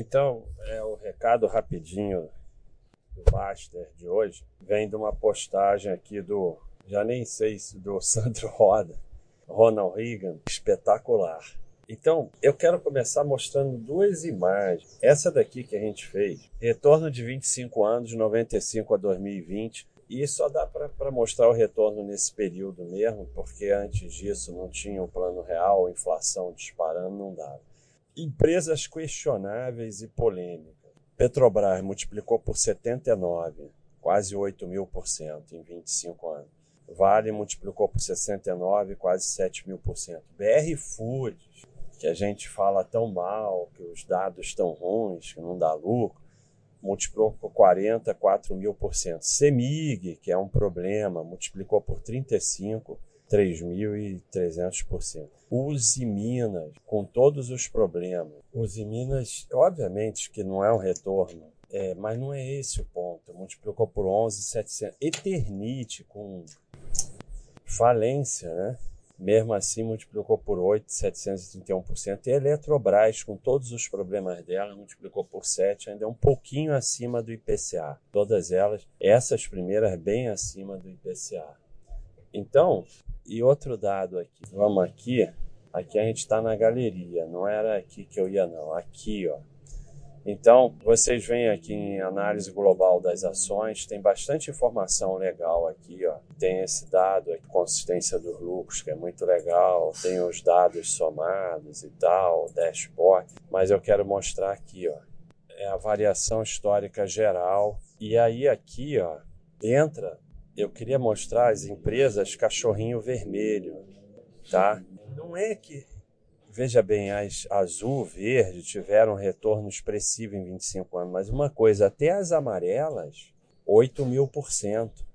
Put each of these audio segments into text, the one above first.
Então, é o recado rapidinho do Master de hoje. Vem de uma postagem aqui do, já nem sei se do Sandro Roda, Ronald Reagan, espetacular. Então, eu quero começar mostrando duas imagens. Essa daqui que a gente fez, retorno de 25 anos, de 95 a 2020. E só dá para mostrar o retorno nesse período mesmo, porque antes disso não tinha um plano real, inflação disparando, não dava. Empresas questionáveis e polêmicas. Petrobras multiplicou por 79, quase 8 mil por cento em 25 anos. Vale multiplicou por 69, quase 7 mil por cento. BR Foods que a gente fala tão mal, que os dados estão ruins, que não dá lucro, multiplicou por 44 mil por cento. CEMIG, que é um problema, multiplicou por 35, 3.300%. Use Minas, com todos os problemas. Use Minas, obviamente que não é um retorno, é, mas não é esse o ponto. Multiplicou por 11.700. Eternite, com falência, né? mesmo assim multiplicou por 8,731%. E a Eletrobras, com todos os problemas dela, multiplicou por 7, ainda é um pouquinho acima do IPCA. Todas elas, essas primeiras bem acima do IPCA. Então, e outro dado aqui, vamos aqui, aqui a gente está na galeria, não era aqui que eu ia não, aqui ó. Então, vocês veem aqui em análise global das ações, tem bastante informação legal aqui, ó. Tem esse dado aqui, consistência dos lucros, que é muito legal, tem os dados somados e tal, dashboard, mas eu quero mostrar aqui, ó. É a variação histórica geral. E aí aqui, ó, entra, eu queria mostrar as empresas cachorrinho vermelho, tá? Não é que veja bem, as azul, verde tiveram um retorno expressivo em 25 anos, mas uma coisa, até as amarelas, 8 mil por cento.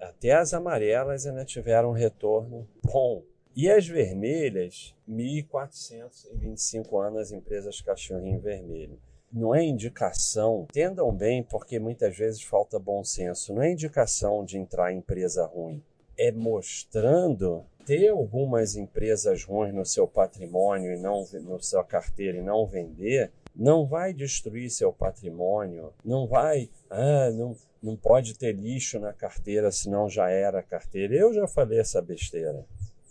Até as amarelas ainda tiveram um retorno bom. E as vermelhas, 1.425 anos as empresas cachorrinho vermelho. Não é indicação, entendam bem, porque muitas vezes falta bom senso, não é indicação de entrar em empresa ruim. É mostrando ter algumas empresas ruins no seu patrimônio e não no sua carteira e não vender, não vai destruir seu patrimônio, não vai, ah, não, não pode ter lixo na carteira senão já era carteira. Eu já falei essa besteira.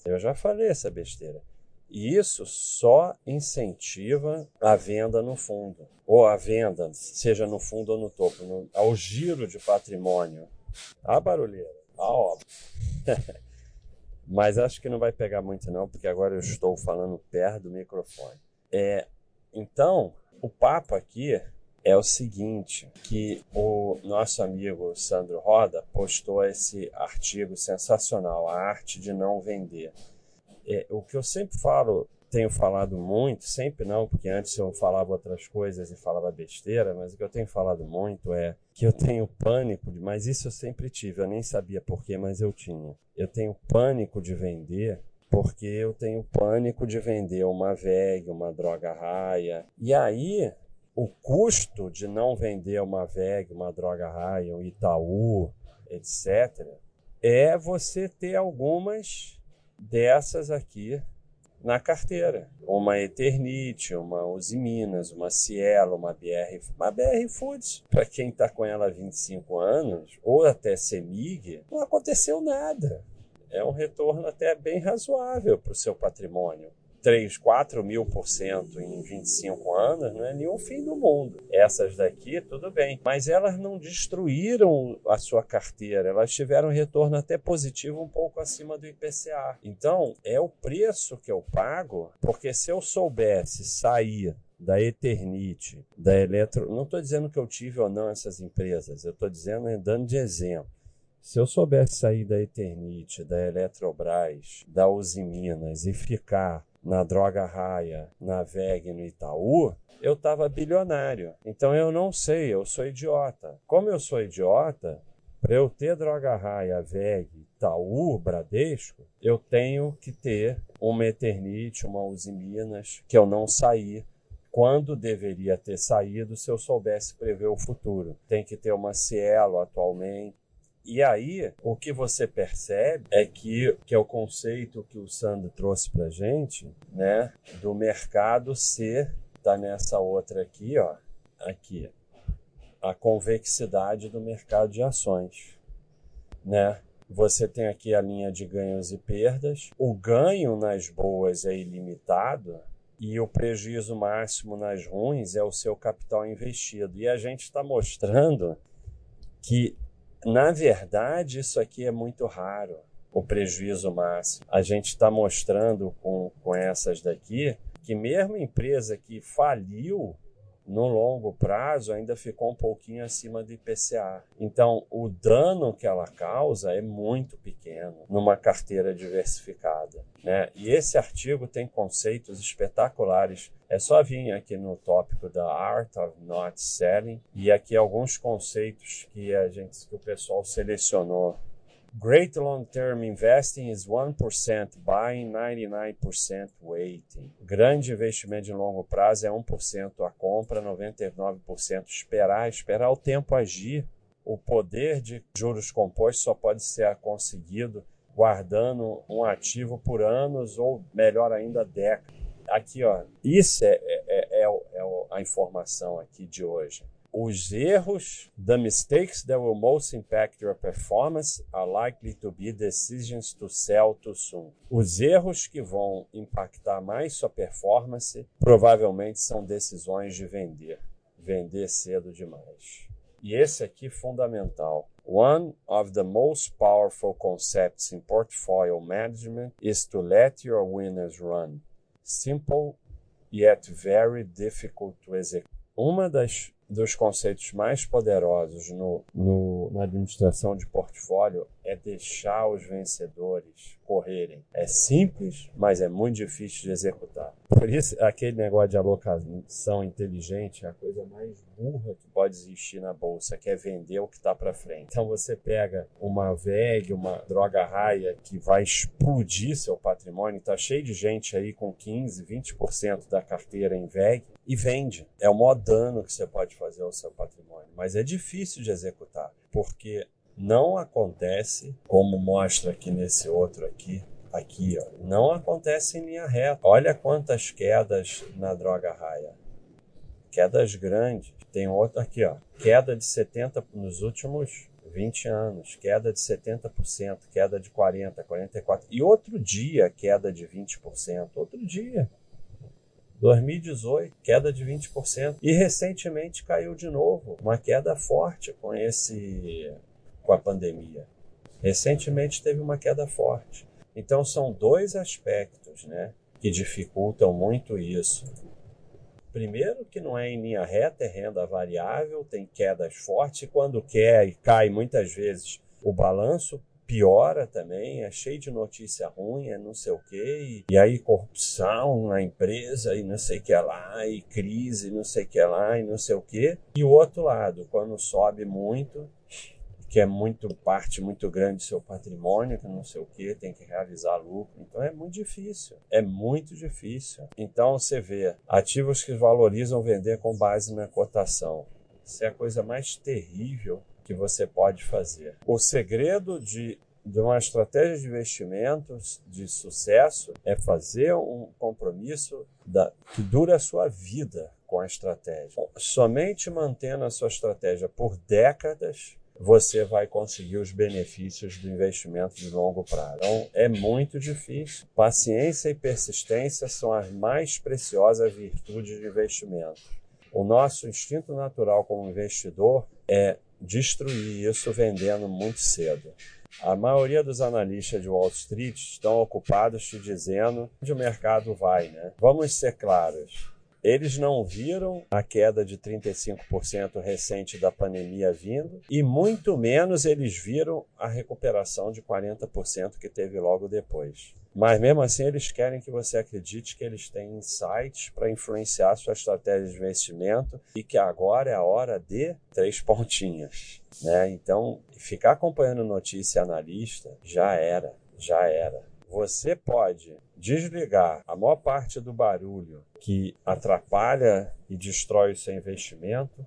Eu já falei essa besteira. E isso só incentiva a venda no fundo, ou a venda, seja no fundo ou no topo, no, ao giro de patrimônio. A barulheira, a obra. Mas acho que não vai pegar muito não, porque agora eu estou falando perto do microfone. É, então, o papo aqui é o seguinte, que o nosso amigo Sandro Roda postou esse artigo sensacional, a arte de não vender. É, o que eu sempre falo tenho falado muito, sempre não, porque antes eu falava outras coisas e falava besteira, mas o que eu tenho falado muito é que eu tenho pânico, de, mas isso eu sempre tive, eu nem sabia porquê, mas eu tinha. Eu tenho pânico de vender porque eu tenho pânico de vender uma VEG, uma droga raia. E aí, o custo de não vender uma VEG, uma droga raia, um Itaú, etc., é você ter algumas dessas aqui na carteira. Uma Eternite, uma Uzi Minas, uma Cielo, uma BR, uma BR Foods. Para quem está com ela há 25 anos, ou até Semig, não aconteceu nada. É um retorno até bem razoável para o seu patrimônio. 3, 4 mil por cento em 25 anos não é nenhum fim do mundo. Essas daqui, tudo bem. Mas elas não destruíram a sua carteira, elas tiveram retorno até positivo um pouco acima do IPCA. Então, é o preço que eu pago, porque se eu soubesse sair da Eternite, da Eletro. Não estou dizendo que eu tive ou não essas empresas, eu estou dizendo, dando de exemplo. Se eu soubesse sair da Eternite, da Eletrobras, da Uzi Minas e ficar na Droga Raia, na VEG no Itaú, eu estava bilionário. Então eu não sei, eu sou idiota. Como eu sou idiota, para eu ter Droga Raia, VEG, Itaú, Bradesco, eu tenho que ter uma Eternite, uma Uzi Minas, que eu não saí quando deveria ter saído se eu soubesse prever o futuro. Tem que ter uma Cielo atualmente, e aí, o que você percebe é que, que é o conceito que o Sandro trouxe para gente, né, do mercado ser está nessa outra aqui, ó, aqui, a convexidade do mercado de ações, né? Você tem aqui a linha de ganhos e perdas. O ganho nas boas é ilimitado e o prejuízo máximo nas ruins é o seu capital investido. E a gente está mostrando que, na verdade, isso aqui é muito raro, o prejuízo máximo. A gente está mostrando com, com essas daqui que mesmo empresa que faliu no longo prazo ainda ficou um pouquinho acima do IPCA. Então, o dano que ela causa é muito pequeno numa carteira diversificada. Né? E esse artigo tem conceitos espetaculares. É só vir aqui no tópico da Art of Not Selling e aqui alguns conceitos que a gente que o pessoal selecionou Great long-term investing is 1% buying, 99% waiting. Grande investimento de longo prazo é 1% a compra, 99% esperar, esperar o tempo agir. O poder de juros compostos só pode ser conseguido guardando um ativo por anos ou, melhor ainda, décadas. Aqui, ó, isso é, é, é, é a informação aqui de hoje os erros, the mistakes that will most impact your performance are likely to be decisions to sell too soon. Os erros que vão impactar mais sua performance provavelmente são decisões de vender, vender cedo demais. E esse aqui fundamental. One of the most powerful concepts in portfolio management is to let your winners run. Simple yet very difficult to execute. Uma das dos conceitos mais poderosos no, no, na administração de portfólio é deixar os vencedores correrem. É simples, mas é muito difícil de executar. Por isso, aquele negócio de alocação inteligente é a coisa mais burra que pode existir na bolsa, que é vender o que está para frente. Então você pega uma VEG, uma droga raia que vai explodir seu patrimônio, está cheio de gente aí com 15, 20% da carteira em VEG e vende. É o maior dano que você pode fazer ao seu patrimônio, mas é difícil de executar, porque não acontece, como mostra aqui nesse outro aqui, aqui, ó, não acontece em linha reta. Olha quantas quedas na droga raia. Quedas grandes. Tem outro aqui, ó, queda de 70 nos últimos 20 anos, queda de 70%, queda de 40, 44 e outro dia queda de 20%, outro dia. 2018, queda de 20%. E recentemente caiu de novo, uma queda forte com esse com a pandemia. Recentemente teve uma queda forte. Então são dois aspectos, né, que dificultam muito isso. Primeiro que não é em linha reta, é renda variável, tem quedas fortes, quando quer e cai muitas vezes o balanço piora também, é cheio de notícia ruim, é não sei o quê, e, e aí corrupção na empresa, e não sei o que lá, e crise, não sei o que lá, e não sei o quê. E o outro lado, quando sobe muito, que é muito parte muito grande do seu patrimônio, que não sei o que, tem que realizar lucro. Então é muito difícil. É muito difícil. Então você vê ativos que valorizam vender com base na cotação. Isso é a coisa mais terrível que você pode fazer. O segredo de de uma estratégia de investimentos de sucesso é fazer um compromisso da, que dura a sua vida com a estratégia. Somente mantendo a sua estratégia por décadas você vai conseguir os benefícios do investimento de longo prazo. Então, é muito difícil. Paciência e persistência são as mais preciosas virtudes de investimento. O nosso instinto natural como investidor é destruir isso vendendo muito cedo. A maioria dos analistas de Wall Street estão ocupados te dizendo onde o mercado vai, né? Vamos ser claros. Eles não viram a queda de 35% recente da pandemia vindo e muito menos eles viram a recuperação de 40% que teve logo depois. Mas mesmo assim, eles querem que você acredite que eles têm insights para influenciar sua estratégia de investimento e que agora é a hora de três pontinhas. Né? Então, ficar acompanhando notícia analista já era, já era. Você pode desligar a maior parte do barulho que atrapalha e destrói o seu investimento,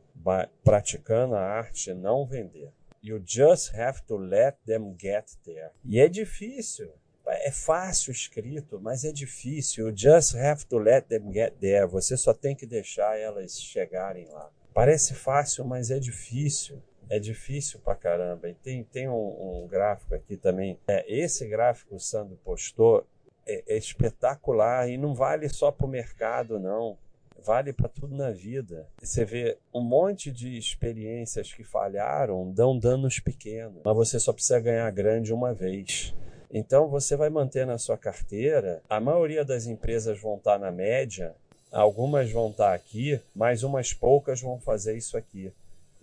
praticando a arte não vender. You just have to let them get there. E é difícil. É fácil escrito, mas é difícil. You just have to let them get there. Você só tem que deixar elas chegarem lá. Parece fácil, mas é difícil. É difícil pra caramba. E tem, tem um, um gráfico aqui também. É, esse gráfico o Sandro postou é, é espetacular e não vale só para o mercado, não. Vale para tudo na vida. Você vê um monte de experiências que falharam dão danos pequenos, mas você só precisa ganhar grande uma vez. Então você vai manter na sua carteira. A maioria das empresas vão estar na média, algumas vão estar aqui, mas umas poucas vão fazer isso aqui.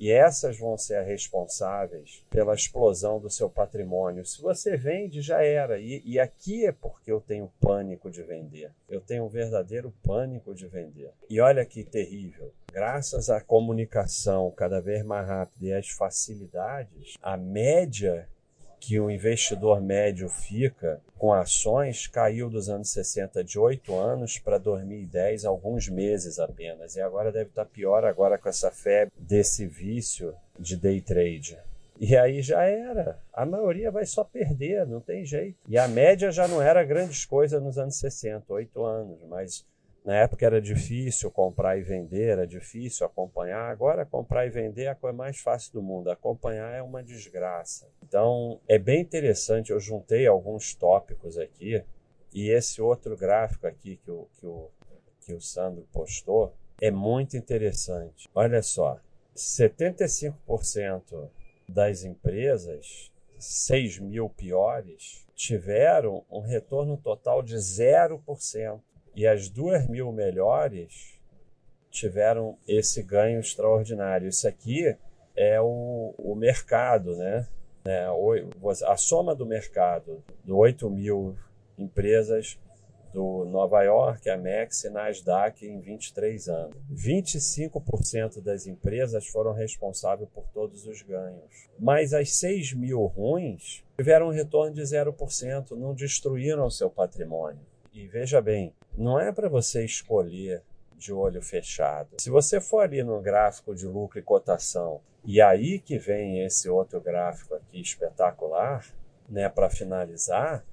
E essas vão ser responsáveis pela explosão do seu patrimônio. Se você vende, já era. E, e, aqui é porque eu tenho pânico de vender. Eu tenho um verdadeiro pânico de vender. E olha que terrível. Graças à comunicação cada vez mais rápida e às facilidades, a média que o investidor médio fica com ações caiu dos anos 60 de 8 anos para 2010, alguns meses apenas. E agora deve estar pior agora com essa febre desse vício de day trade. E aí já era. A maioria vai só perder, não tem jeito. E a média já não era grandes coisas nos anos 60, 8 anos, mas na época era difícil comprar e vender, era difícil acompanhar. Agora, comprar e vender é a coisa mais fácil do mundo. Acompanhar é uma desgraça. Então, é bem interessante. Eu juntei alguns tópicos aqui. E esse outro gráfico aqui que o, que o, que o Sandro postou é muito interessante. Olha só: 75% das empresas, 6 mil piores, tiveram um retorno total de 0%. E as duas mil melhores tiveram esse ganho extraordinário. Isso aqui é o, o mercado, né? É, a soma do mercado do 8 mil empresas do Nova York, Amex e Nasdaq em 23 anos. 25% das empresas foram responsáveis por todos os ganhos. Mas as 6 mil ruins tiveram um retorno de 0%, não destruíram seu patrimônio. E veja bem, não é para você escolher de olho fechado. Se você for ali no gráfico de lucro e cotação, e aí que vem esse outro gráfico aqui espetacular, né, para finalizar,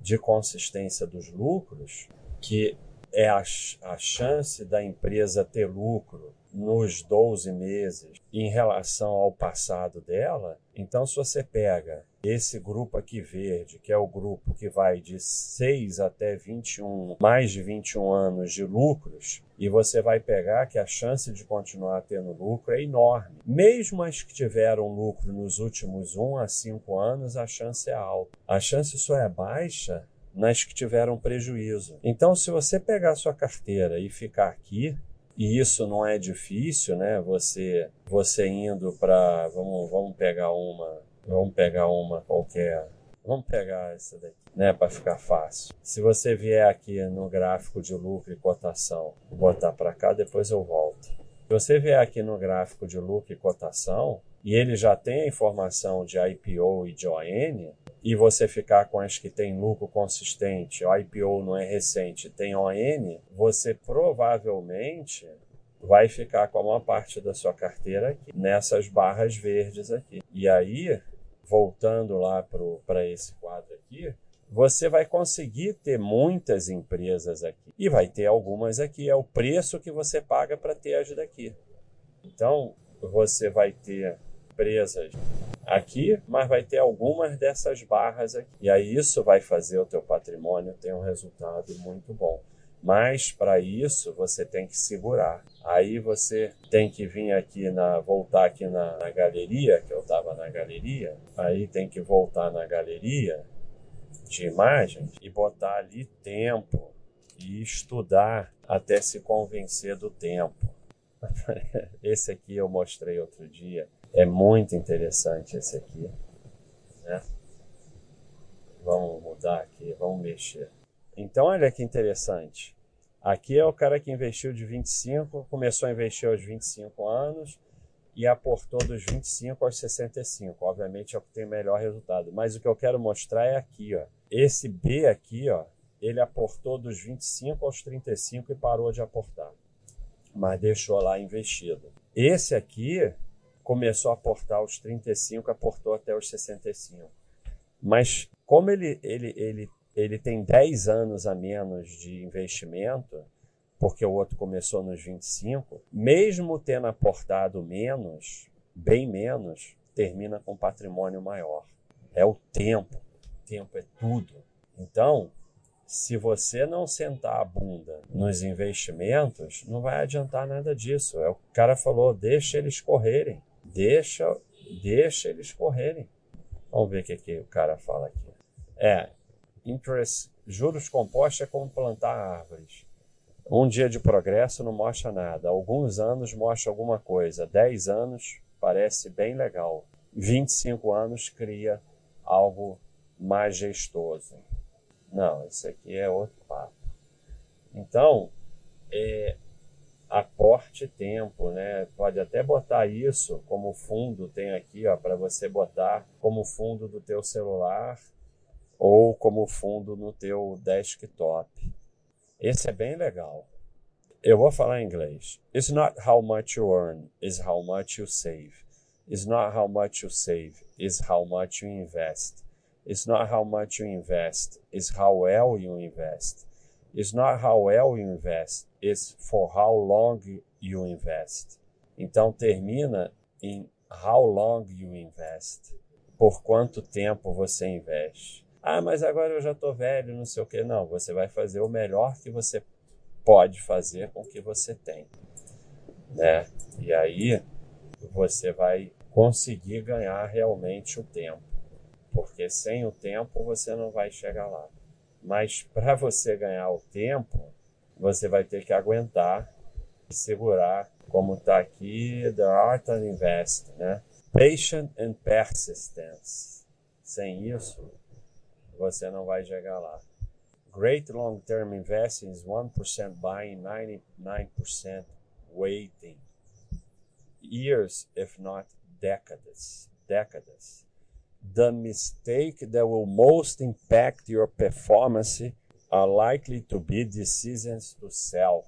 de consistência dos lucros, que é a, a chance da empresa ter lucro nos 12 meses em relação ao passado dela. Então, se você pega esse grupo aqui verde, que é o grupo que vai de 6 até 21, mais de 21 anos de lucros, e você vai pegar que a chance de continuar tendo lucro é enorme. Mesmo as que tiveram lucro nos últimos 1 a 5 anos, a chance é alta. A chance só é baixa nas que tiveram prejuízo. Então, se você pegar sua carteira e ficar aqui, e isso não é difícil, né? Você você indo para vamos vamos pegar uma vamos pegar uma qualquer vamos pegar essa daqui, né? Para ficar fácil. Se você vier aqui no gráfico de lucro e cotação, botar para cá, depois eu volto. Se você vier aqui no gráfico de lucro e cotação e ele já tem a informação de IPO e de ON, e você ficar com as que tem lucro consistente, o IPO não é recente, tem ON, você provavelmente vai ficar com uma parte da sua carteira aqui, nessas barras verdes aqui. E aí, voltando lá para esse quadro aqui, você vai conseguir ter muitas empresas aqui. E vai ter algumas aqui. É o preço que você paga para ter as daqui. Então, você vai ter aqui, mas vai ter algumas dessas barras aqui. E aí isso vai fazer o teu patrimônio ter um resultado muito bom. Mas para isso você tem que segurar. Aí você tem que vir aqui na voltar aqui na, na galeria, que eu estava na galeria. Aí tem que voltar na galeria de imagens e botar ali tempo e estudar até se convencer do tempo. Esse aqui eu mostrei outro dia é muito interessante esse aqui. Né? Vamos mudar aqui, vamos mexer. Então, olha que interessante. Aqui é o cara que investiu de 25, começou a investir aos 25 anos e aportou dos 25 aos 65. Obviamente é o que tem melhor resultado. Mas o que eu quero mostrar é aqui, ó. Esse B aqui, ó, ele aportou dos 25 aos 35 e parou de aportar. Mas deixou lá investido. Esse aqui começou a aportar aos 35, aportou até os 65. Mas como ele, ele, ele ele tem 10 anos a menos de investimento, porque o outro começou nos 25, mesmo tendo aportado menos, bem menos, termina com patrimônio maior. É o tempo. Tempo é tudo. Então, se você não sentar a bunda nos investimentos, não vai adiantar nada disso. É o cara falou, deixa eles correrem. Deixa, deixa eles correrem. Vamos ver o que, que o cara fala aqui. É, interest, juros compostos é como plantar árvores. Um dia de progresso não mostra nada. Alguns anos mostra alguma coisa. Dez anos parece bem legal. 25 anos cria algo majestoso. Não, isso aqui é outro papo. Então, é, aporte tempo, né? Pode até botar isso como fundo, tem aqui, ó, para você botar como fundo do teu celular ou como fundo no teu desktop. Esse é bem legal. Eu vou falar em inglês. It's not how much you earn, it's how much you save. It's not how much you save, it's how much you invest. It's not how much you invest, it's how well you invest. It's not how well you invest, it's for how long you invest. Então termina em how long you invest. Por quanto tempo você investe. Ah, mas agora eu já estou velho, não sei o que. Não, você vai fazer o melhor que você pode fazer com o que você tem. Né? E aí você vai conseguir ganhar realmente o tempo. Porque sem o tempo você não vai chegar lá. Mas para você ganhar o tempo, você vai ter que aguentar segurar, como está aqui, the art of invest, né? Patient and persistence. Sem isso, você não vai chegar lá. Great long-term investing is 1% buying, 99% waiting. Years, if not decades. Decades. The mistake that will most impact your performance are likely to be decisions to sell.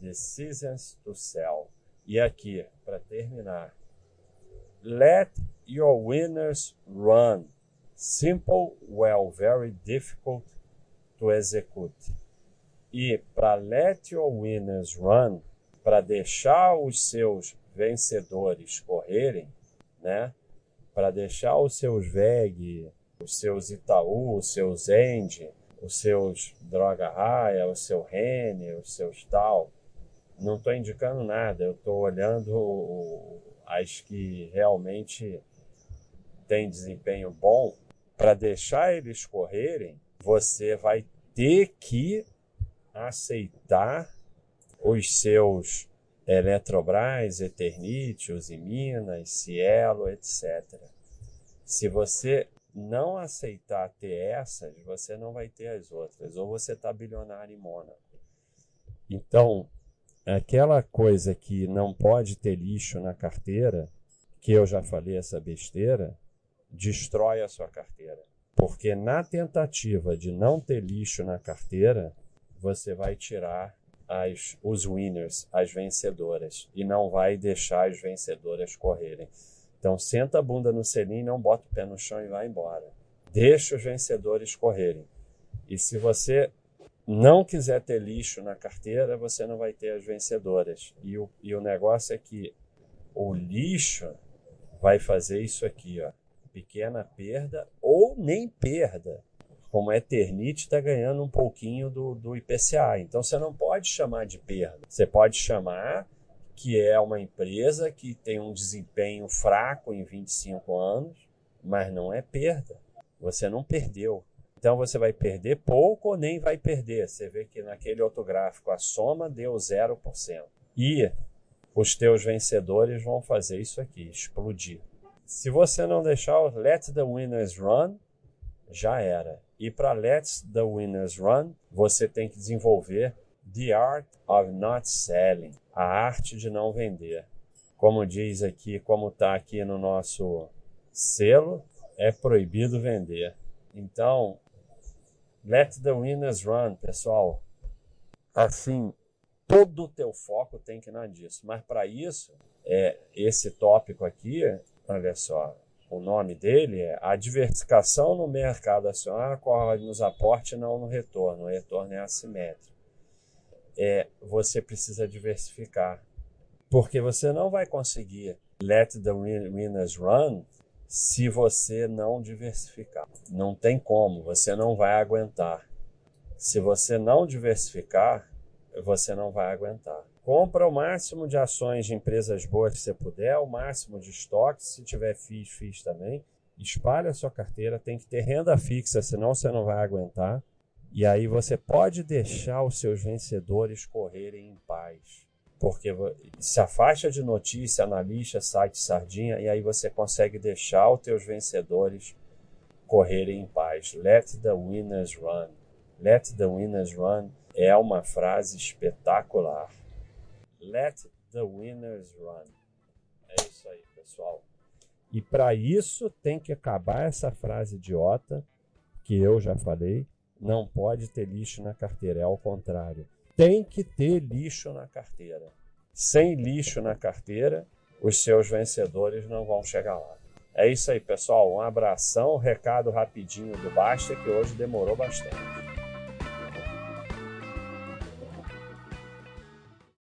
Decisions to sell. E aqui, para terminar, let your winners run. Simple, well, very difficult to execute. E para let your winners run, para deixar os seus vencedores correrem, né? Para deixar os seus VEG, os seus Itaú, os seus End, os seus Droga Raia, o seu Rene, os seus tal. Não estou indicando nada, eu estou olhando as que realmente têm desempenho bom para deixar eles correrem, você vai ter que aceitar os seus Eletrobras, Eternit, Minas, Cielo, etc. Se você não aceitar ter essas, você não vai ter as outras, ou você está bilionário em Mônaco. Então, aquela coisa que não pode ter lixo na carteira, que eu já falei essa besteira, destrói a sua carteira. Porque na tentativa de não ter lixo na carteira, você vai tirar as, os winners, as vencedoras, e não vai deixar as vencedoras correrem. Então senta a bunda no selim, não bota o pé no chão e vai embora. Deixa os vencedores correrem. E se você não quiser ter lixo na carteira, você não vai ter as vencedoras. E o, e o negócio é que o lixo vai fazer isso aqui, ó pequena perda ou nem perda. Como a Eternit está ganhando um pouquinho do, do IPCA. Então você não pode chamar de perda. Você pode chamar que é uma empresa que tem um desempenho fraco em 25 anos, mas não é perda. Você não perdeu. Então você vai perder pouco ou nem vai perder. Você vê que naquele outro gráfico a soma deu 0%. E os teus vencedores vão fazer isso aqui, explodir. Se você não deixar o Let the Winners Run, já era. E para Let the Winners Run, você tem que desenvolver The Art of Not Selling, a arte de não vender. Como diz aqui, como está aqui no nosso selo, é proibido vender. Então, let the winners run, pessoal. Assim, todo o teu foco tem que ir na disso. Mas para isso, é, esse tópico aqui Olha só, o nome dele é a diversificação no mercado acionário corre nos aporte não no retorno. O retorno é assimétrico. É, você precisa diversificar. Porque você não vai conseguir let the winners run se você não diversificar. Não tem como, você não vai aguentar. Se você não diversificar, você não vai aguentar. Compra o máximo de ações de empresas boas que você puder, o máximo de estoques, se tiver FIIs, FIIs também. Espalhe a sua carteira, tem que ter renda fixa, senão você não vai aguentar. E aí você pode deixar os seus vencedores correrem em paz. Porque se afasta de notícia, analista, site sardinha, e aí você consegue deixar os teus vencedores correrem em paz. Let the winners run. Let the winners run é uma frase espetacular. Let the winners run. É isso aí, pessoal. E para isso tem que acabar essa frase idiota que eu já falei. Não pode ter lixo na carteira, é ao contrário. Tem que ter lixo na carteira. Sem lixo na carteira, os seus vencedores não vão chegar lá. É isso aí, pessoal. Um abração, recado rapidinho do Basta que hoje demorou bastante.